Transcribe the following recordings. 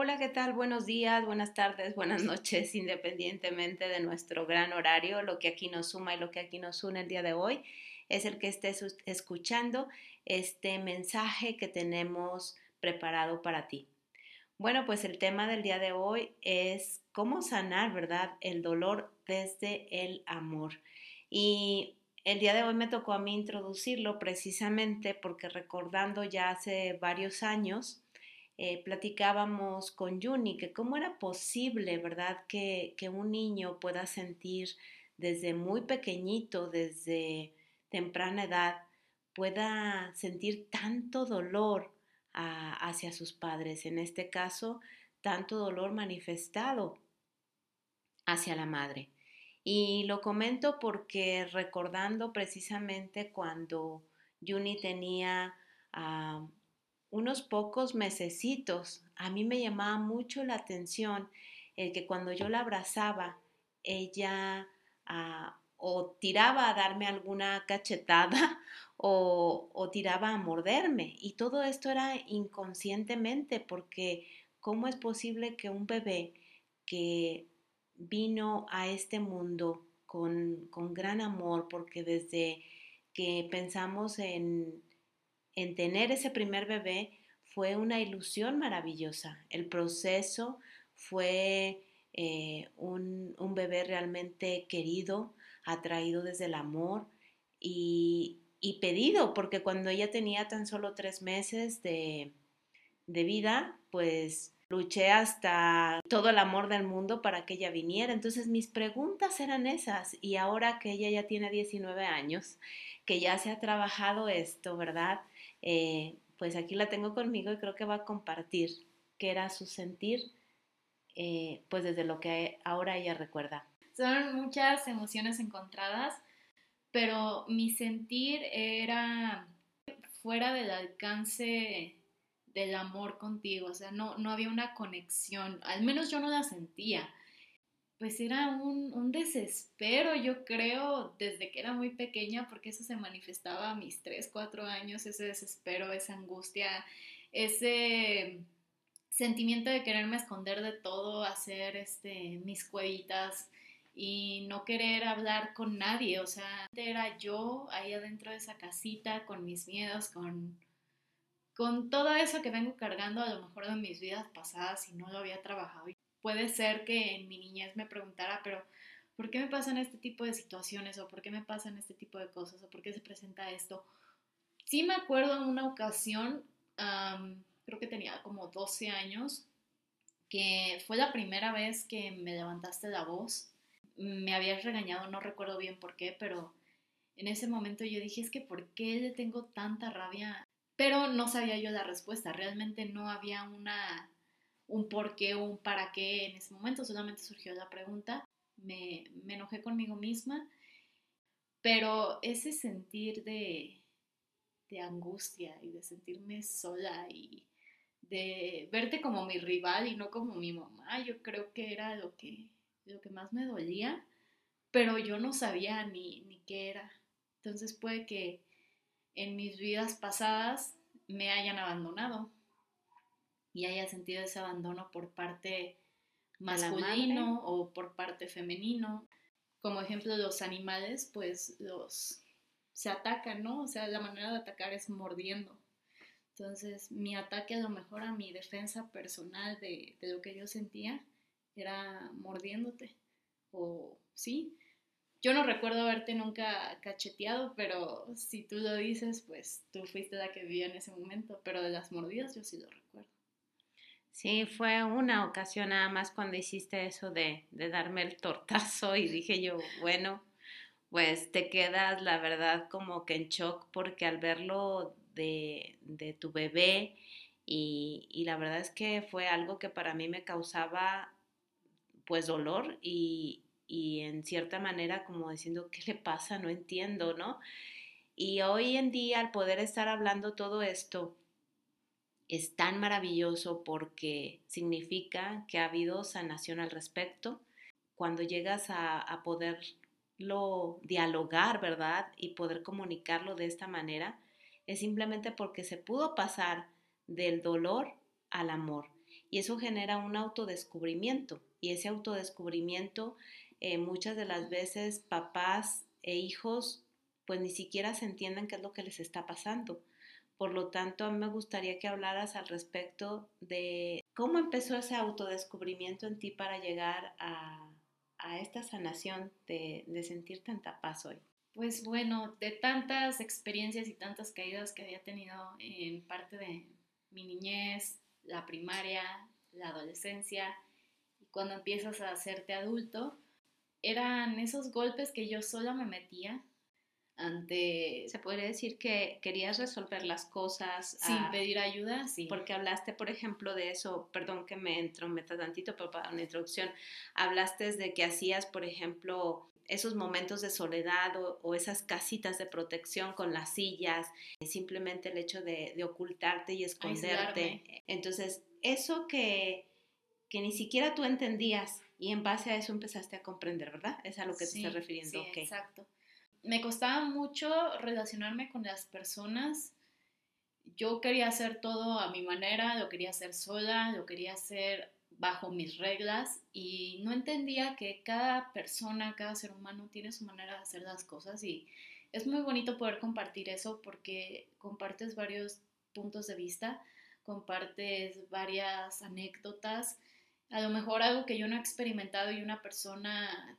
Hola, ¿qué tal? Buenos días, buenas tardes, buenas noches, independientemente de nuestro gran horario. Lo que aquí nos suma y lo que aquí nos une el día de hoy es el que estés escuchando este mensaje que tenemos preparado para ti. Bueno, pues el tema del día de hoy es cómo sanar, ¿verdad? El dolor desde el amor. Y el día de hoy me tocó a mí introducirlo precisamente porque recordando ya hace varios años, eh, platicábamos con Juni que cómo era posible, ¿verdad?, que, que un niño pueda sentir desde muy pequeñito, desde temprana edad, pueda sentir tanto dolor hacia sus padres, en este caso, tanto dolor manifestado hacia la madre. Y lo comento porque recordando precisamente cuando Juni tenía ah, unos pocos mesecitos, a mí me llamaba mucho la atención el que cuando yo la abrazaba, ella ah, o tiraba a darme alguna cachetada o, o, tiraba a morderme. Y todo esto era inconscientemente porque ¿cómo es posible que un bebé que vino a este mundo con, con gran amor, porque desde que pensamos en en tener ese primer bebé fue una ilusión maravillosa. El proceso fue eh, un, bebé realmente querido, atraído desde el amor y, pedido, porque cuando ella tenía tan solo tres meses de, de vida, pues luché hasta todo el amor del mundo para que ella viniera. Entonces mis preguntas eran esas y ahora que ella ya tiene 19 años, que ya se ha trabajado esto, ¿verdad? Eh, pues aquí la tengo conmigo y creo que va a compartir qué era su sentir, eh, pues desde lo que ahora ella recuerda. Son muchas emociones encontradas, pero mi sentir era fuera del alcance del amor contigo, o sea, no, no había una conexión, al menos yo no la sentía pues era un, desespero, yo creo, desde que era muy pequeña, porque eso se manifestaba a mis 3, 4 años, ese desespero, esa angustia, ese sentimiento de quererme esconder de todo, hacer este, mis cuevitas y no querer hablar con nadie, o sea, era yo ahí adentro de esa casita con mis miedos, con, con todo eso que vengo cargando a lo mejor de mis vidas pasadas y no lo había trabajado puede ser que en mi niñez me preguntara, pero ¿por qué me pasan este tipo de situaciones? ¿O por qué me pasan este tipo de cosas? ¿O por qué se presenta esto? Sí me acuerdo en una ocasión, creo que tenía como 12 años, que fue la primera vez que me levantaste la voz. Me habías regañado, no recuerdo bien por qué, pero en ese momento yo dije, es que ¿por qué le tengo tanta rabia? Pero no sabía yo la respuesta, realmente no había una un por qué o un para qué en ese momento, solamente surgió la pregunta, me, enojé conmigo misma, pero ese sentir de, de angustia y de sentirme sola y de verte como mi rival y no como mi mamá, yo creo que era lo que, lo que más me dolía, pero yo no sabía ni, ni qué era. Entonces puede que en mis vidas pasadas me hayan abandonado, y haya sentido ese abandono por parte masculino o por parte femenino. Como ejemplo, los animales, pues los se atacan, ¿no? O sea, la manera de atacar es mordiendo. Entonces, mi ataque a lo mejor a mi defensa personal de, de lo que yo sentía era mordiéndote. O sí, yo no recuerdo haberte nunca cacheteado, pero si tú lo dices, pues tú fuiste la que vivía en ese momento, pero de las mordidas yo sí lo recuerdo. Sí, fue una ocasión nada más cuando hiciste eso de, de darme el tortazo y dije yo, bueno, pues te quedas la verdad como que en shock porque al verlo de, de tu bebé y, y, la verdad es que fue algo que para mí me causaba pues dolor y, y en cierta manera como diciendo, ¿qué le pasa? No entiendo, ¿no? Y hoy en día al poder estar hablando todo esto, es tan maravilloso porque significa que ha habido sanación al respecto. Cuando llegas a, a poderlo dialogar, ¿verdad? Y poder comunicarlo de esta manera, es simplemente porque se pudo pasar del dolor al amor. y eso genera un autodescubrimiento y ese autodescubrimiento eh, muchas de las veces papás e hijos pues ni siquiera se entienden qué es lo que les está pasando. Por lo tanto, a mí me gustaría que hablaras al respecto de cómo empezó ese autodescubrimiento en ti para llegar a, esta sanación de, de sentir tanta paz hoy. Pues bueno, de tantas experiencias y tantas caídas que había tenido en parte de mi niñez, la primaria, la adolescencia, y cuando empiezas a hacerte adulto, eran esos golpes que yo sola me metía ante... Se podría decir que querías resolver las cosas sin ah, pedir ayuda, sí. Porque hablaste, por ejemplo, de eso, perdón que me entrometa tantito, pero para una introducción, hablaste de que hacías, por ejemplo, esos momentos de soledad o, esas casitas de protección con las sillas, simplemente el hecho de, ocultarte y esconderte. Entonces, eso que, que ni siquiera tú entendías y en base a eso empezaste a comprender, ¿verdad? Es a lo que te estás refiriendo. Sí, exacto. Me costaba mucho relacionarme con las personas. Yo quería hacer todo a mi manera, lo quería hacer sola, lo quería hacer bajo mis reglas y no entendía que cada persona, cada ser humano tiene su manera de hacer las cosas y es muy bonito poder compartir eso porque compartes varios puntos de vista, compartes varias anécdotas, a lo mejor algo que yo no he experimentado y una persona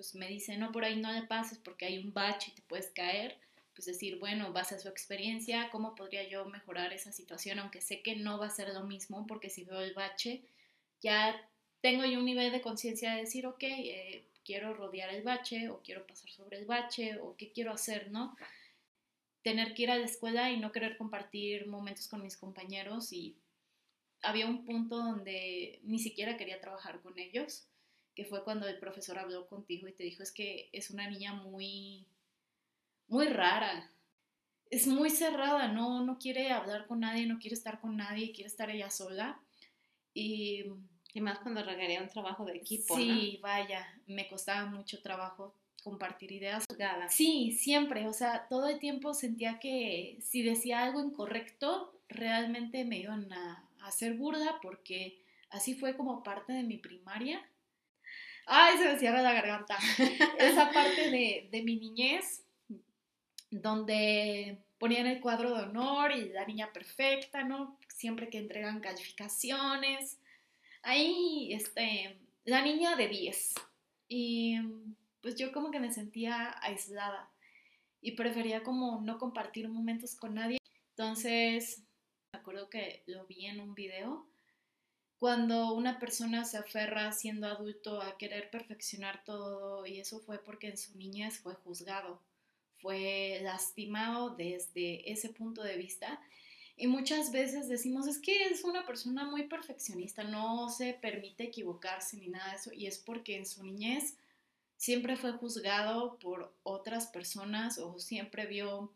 pues me dice, no, por ahí no le pases porque hay un bache y te puedes caer, pues decir, bueno, base a su experiencia, ¿cómo podría yo mejorar esa situación? Aunque sé que no va a ser lo mismo porque si veo el bache, ya tengo yo un nivel de conciencia de decir, ok, eh, quiero rodear el bache o quiero pasar sobre el bache o qué quiero hacer, ¿no? Tener que ir a la escuela y no querer compartir momentos con mis compañeros y había un punto donde ni siquiera quería trabajar con ellos, que fue cuando el profesor habló contigo y te dijo es que es una niña muy, muy rara, es muy cerrada, no, no quiere hablar con nadie, no quiere estar con nadie, quiere estar ella sola. Y, y más cuando requería un trabajo de equipo. Sí, vaya, me costaba mucho trabajo compartir ideas. Sí, siempre, o sea, todo el tiempo sentía que si decía algo incorrecto, realmente me iban a, hacer burda porque así fue como parte de mi primaria. Ay, se me cierra la garganta. Esa parte de, de mi niñez, donde ponían el cuadro de honor y la niña perfecta, ¿no? Siempre que entregan calificaciones. Ahí, este, la niña de 10. Y pues yo como que me sentía aislada y prefería como no compartir momentos con nadie. Entonces, me acuerdo que lo vi en un video. Cuando una persona se aferra siendo adulto a querer perfeccionar todo y eso fue porque en su niñez fue juzgado fue lastimado desde ese punto de vista. Y muchas veces decimos, es que es una persona muy perfeccionista, no se permite equivocarse ni nada de eso, y es porque en su niñez siempre fue juzgado por otras personas o siempre vio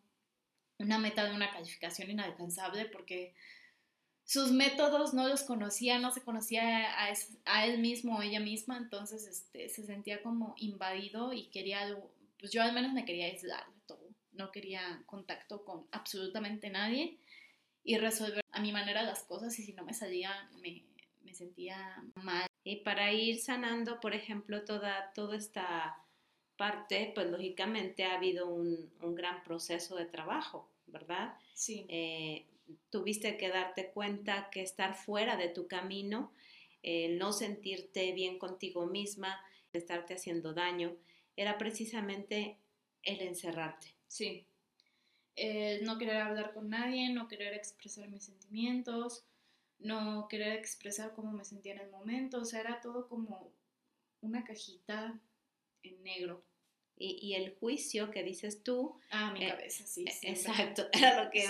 una meta de una calificación inalcanzable porque sus métodos no los conocía, no se conocía a, él mismo o ella misma, entonces este, se sentía como invadido y quería algo, pues yo al menos me quería aislar no quería contacto con absolutamente nadie y resolver a mi manera las cosas y si no me salía me, sentía mal. Y para ir sanando, por ejemplo, toda, toda esta parte, pues lógicamente ha habido un, gran proceso de trabajo, ¿verdad? Sí. Eh, tuviste que darte cuenta que estar fuera de tu camino, no sentirte bien contigo misma, estarte haciendo daño, era precisamente el encerrarte. Sí. Eh, no querer hablar con nadie, no querer expresar mis sentimientos, no querer expresar cómo me sentía en el momento, o sea, era todo como una cajita en negro. Y, el juicio que dices tú. Ah, mi eh, cabeza, sí. E, exacto, era lo que,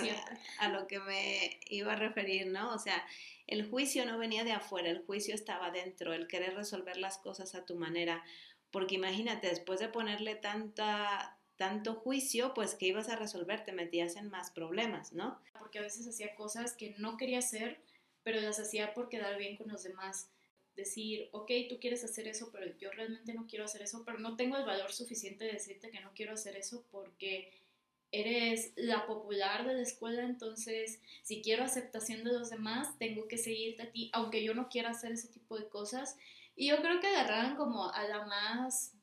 a lo que me iba a referir, ¿no? O sea, el juicio no venía de afuera, el juicio estaba dentro, el querer resolver las cosas a tu manera. Porque imagínate, después de ponerle tanta, tanto juicio, pues que ibas a resolver, te metías en más problemas, ¿no? Porque a veces hacía cosas que no quería hacer, pero las hacía por quedar bien con los demás. Decir, ok, tú quieres hacer eso, pero yo realmente no quiero hacer eso, pero no tengo el valor suficiente de decirte que no quiero hacer eso porque eres la popular de la escuela, entonces si quiero aceptación de los demás, tengo que seguirte a ti, aunque yo no quiera hacer ese tipo de cosas. Y yo creo que agarraban como a la más,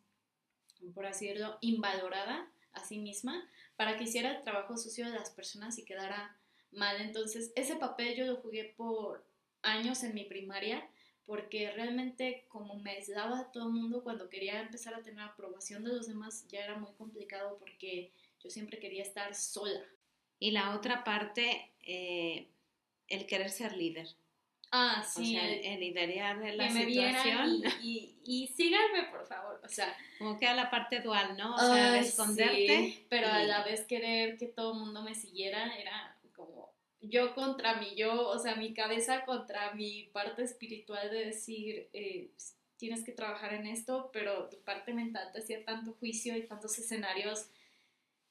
por así decirlo, invalorada a sí misma para que hiciera el trabajo sucio de las personas y quedara mal. Entonces, ese papel yo lo jugué por años en mi primaria porque realmente como me aislaba todo el mundo cuando quería empezar a tener aprobación de los demás ya era muy complicado porque yo siempre quería estar sola. Y la otra parte, eh, el querer ser líder. Ah, sí. O sea, el, liderar de la que situación. Me y, y, síganme, por favor. O sea. Como que a la parte dual, ¿no? O sea, esconderte. pero a la vez querer que todo el mundo me siguiera era yo contra mi yo, o sea, mi cabeza contra mi parte espiritual de decir, eh, tienes que trabajar en esto, pero tu parte mental te hacía tanto juicio y tantos escenarios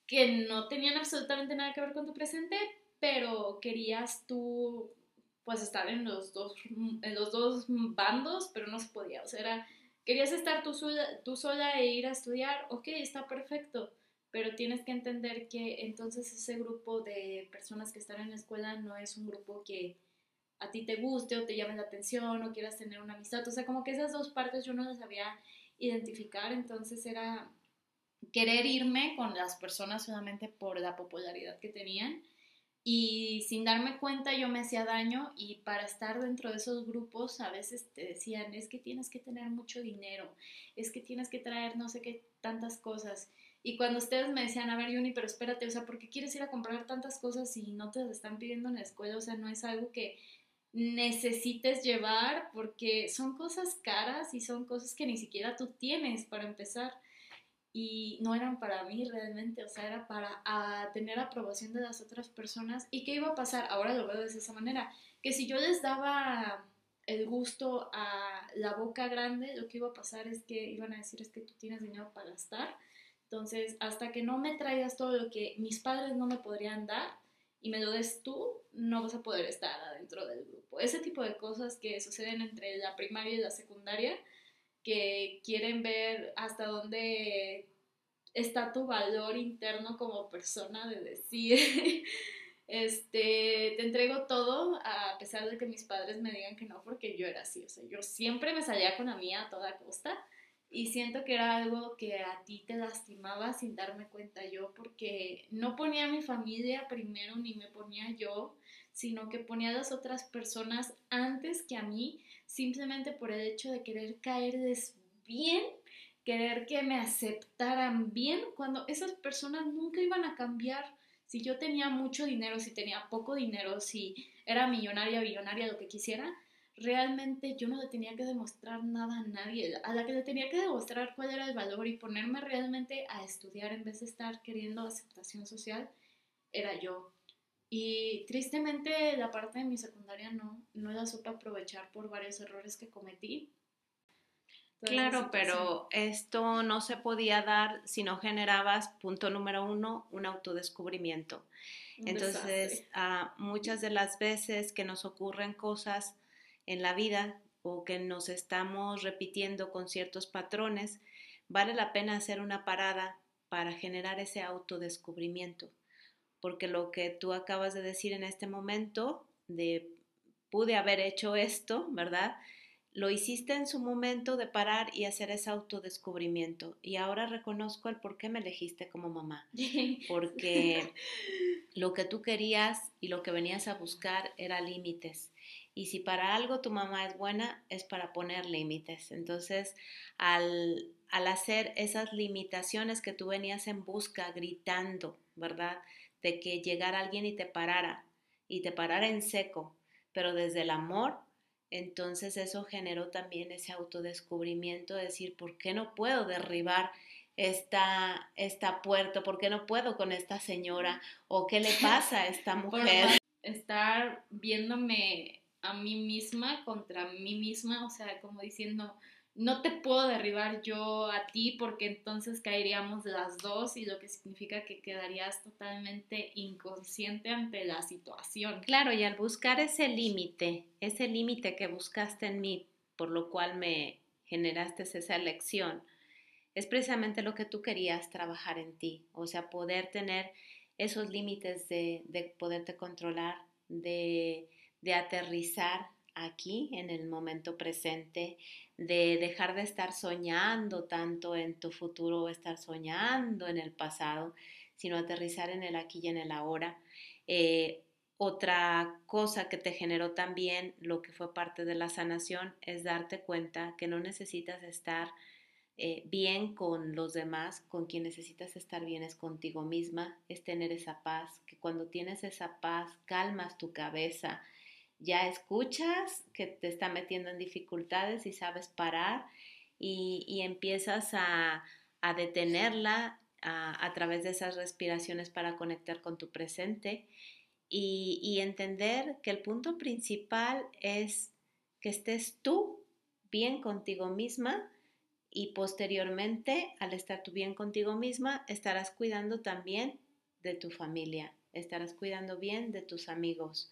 que no tenían absolutamente nada que ver con tu presente, pero querías tú pues estar en los dos, en los dos bandos, pero no se podía, o sea, era, querías estar tú sola, tú sola e ir a estudiar, ok, está perfecto, pero tienes que entender que entonces ese grupo de personas que están en la escuela no es un grupo que a ti te guste o te llame la atención o quieras tener una amistad, o sea, como que esas dos partes yo no las sabía identificar, entonces era querer irme con las personas solamente por la popularidad que tenían y sin darme cuenta yo me hacía daño y para estar dentro de esos grupos a veces te decían es que tienes que tener mucho dinero, es que tienes que traer no sé qué tantas cosas y cuando ustedes me decían a ver Yuni pero espérate, o sea, ¿por qué quieres ir a comprar tantas cosas si no te las están pidiendo en la escuela? O sea, no es algo que necesites llevar porque son cosas caras y son cosas que ni siquiera tú tienes para empezar y no eran para mí realmente, o sea, era para tener aprobación de las otras personas. ¿Y qué iba a pasar? Ahora lo veo de esa manera, que si yo les daba el gusto a la boca grande, lo que iba a pasar es que iban a decir es que tú tienes dinero para gastar. Entonces, hasta que no me traigas todo lo que mis padres no me podrían dar y me lo des tú, no vas a poder estar adentro del grupo. Ese tipo de cosas que suceden entre la primaria y la secundaria, que quieren ver hasta dónde está tu valor interno como persona de decir, este, te entrego todo a pesar de que mis padres me digan que no, porque yo era así, o sea, yo siempre me salía con la mía a toda costa y siento que era algo que a ti te lastimaba sin darme cuenta yo, porque no ponía a mi familia primero ni me ponía yo, sino que ponía a las otras personas antes que a mí, simplemente por el hecho de querer caerles bien, querer que me aceptaran bien, cuando esas personas nunca iban a cambiar. Si yo tenía mucho dinero, si tenía poco dinero, si era millonaria, billonaria, lo que quisiera, realmente yo no le tenía que demostrar nada a nadie. A la que le tenía que demostrar cuál era el valor y ponerme realmente a estudiar en vez de estar queriendo aceptación social, era yo. Y tristemente la parte de mi secundaria no, no la supe aprovechar por varios errores que cometí. claro, pero esto no se podía dar si no generabas, punto número uno, un autodescubrimiento. Entonces, ah, muchas de las veces que nos ocurren cosas en la vida o que nos estamos repitiendo con ciertos patrones, vale la pena hacer una parada para generar ese autodescubrimiento porque lo que tú acabas de decir en este momento, de pude haber hecho esto, ¿verdad? Lo hiciste en su momento de parar y hacer ese autodescubrimiento. Y ahora reconozco el por qué me elegiste como mamá. Porque lo que tú querías y lo que venías a buscar era límites. Y si para algo tu mamá es buena, es para poner límites. Entonces, al, al hacer esas limitaciones que tú venías en busca, gritando, ¿verdad? de que llegara alguien y te parara, y te parara en seco, pero desde el amor, entonces eso generó también ese autodescubrimiento de decir, ¿por qué no puedo derribar esta, esta puerta? ¿Por qué no puedo con esta señora? ¿O qué le pasa a esta mujer? estar viéndome a mí misma contra mí misma, o sea, como diciendo, no te puedo derribar yo a ti porque entonces caeríamos las dos y lo que significa que quedarías totalmente inconsciente ante la situación. Claro, y al buscar ese límite, ese límite que buscaste en mí, por lo cual me generaste esa elección, es precisamente lo que tú querías trabajar en ti, o sea, poder tener esos límites de, de poderte controlar, de, de aterrizar aquí en el momento presente, de dejar de estar soñando tanto en tu futuro o estar soñando en el pasado, sino aterrizar en el aquí y en el ahora. Eh, otra cosa que te generó también lo que fue parte de la sanación es darte cuenta que no necesitas estar eh, bien con los demás, con quien necesitas estar bien es contigo misma, es tener esa paz, que cuando tienes esa paz calmas tu cabeza, ya escuchas que te está metiendo en dificultades y sabes parar y, empiezas a, detenerla a, través de esas respiraciones para conectar con tu presente y, y entender que el punto principal es que estés tú bien contigo misma y posteriormente, al estar tú bien contigo misma, estarás cuidando también de tu familia, estarás cuidando bien de tus amigos,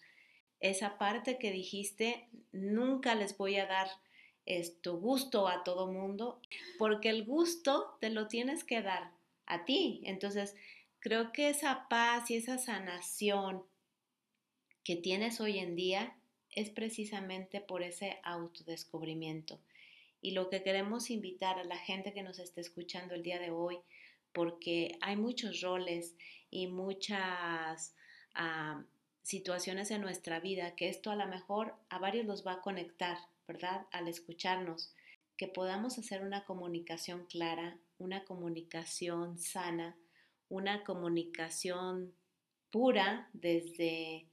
esa parte que dijiste, nunca les voy a dar esto gusto a todo mundo, porque el gusto te lo tienes que dar a ti. Entonces, creo que esa paz y esa sanación que tienes hoy en día es precisamente por ese autodescubrimiento. Y lo que queremos invitar a la gente que nos esté escuchando el día de hoy, porque hay muchos roles y muchas ah, situaciones en nuestra vida, que esto a lo mejor a varios los va a conectar, ¿verdad? Al escucharnos, que podamos hacer una comunicación clara, una comunicación sana, una comunicación pura desde,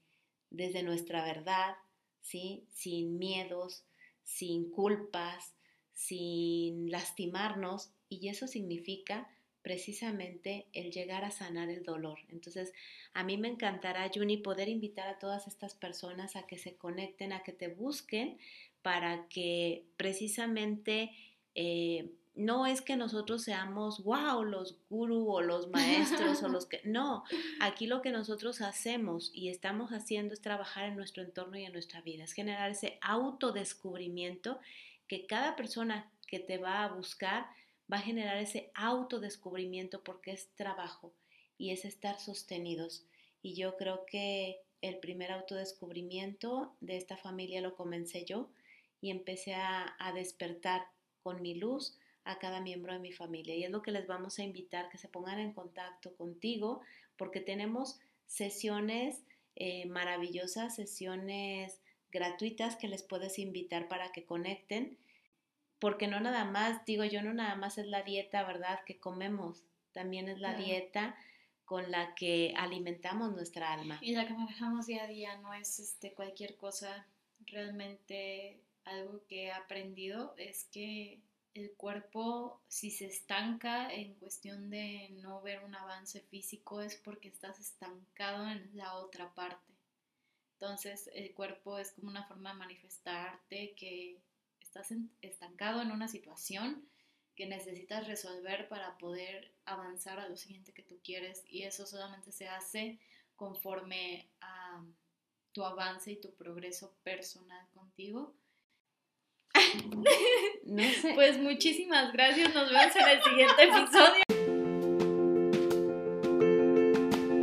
desde nuestra verdad, ¿sí? Sin miedos, sin culpas, sin lastimarnos, y eso significa precisamente el llegar a sanar el dolor. Entonces, a mí me encantará, Juni, poder invitar a todas estas personas a que se conecten, a que te busquen, para que precisamente eh, no es que nosotros seamos, wow, los gurú o los maestros o los que... No, aquí lo que nosotros hacemos y estamos haciendo es trabajar en nuestro entorno y en nuestra vida, es generar ese autodescubrimiento que cada persona que te va a buscar va a generar ese autodescubrimiento porque es trabajo y es estar sostenidos. Y yo creo que el primer autodescubrimiento de esta familia lo comencé yo y empecé a, despertar con mi luz a cada miembro de mi familia. Y es lo que les vamos a invitar, que se pongan en contacto contigo, porque tenemos sesiones eh, maravillosas, sesiones gratuitas que les puedes invitar para que conecten porque no nada más, digo yo, no nada más es la dieta, ¿verdad? Que comemos, también es la dieta con la que alimentamos nuestra alma. Y la que manejamos día a día, no es este, cualquier cosa. Realmente algo que he aprendido es que el cuerpo, si se estanca en cuestión de no ver un avance físico, es porque estás estancado en la otra parte. Entonces, el cuerpo es como una forma de manifestarte que estás estancado en una situación que necesitas resolver para poder avanzar a lo siguiente que tú quieres y eso solamente se hace conforme a tu avance y tu progreso personal contigo. Pues muchísimas gracias, nos vemos en el siguiente episodio.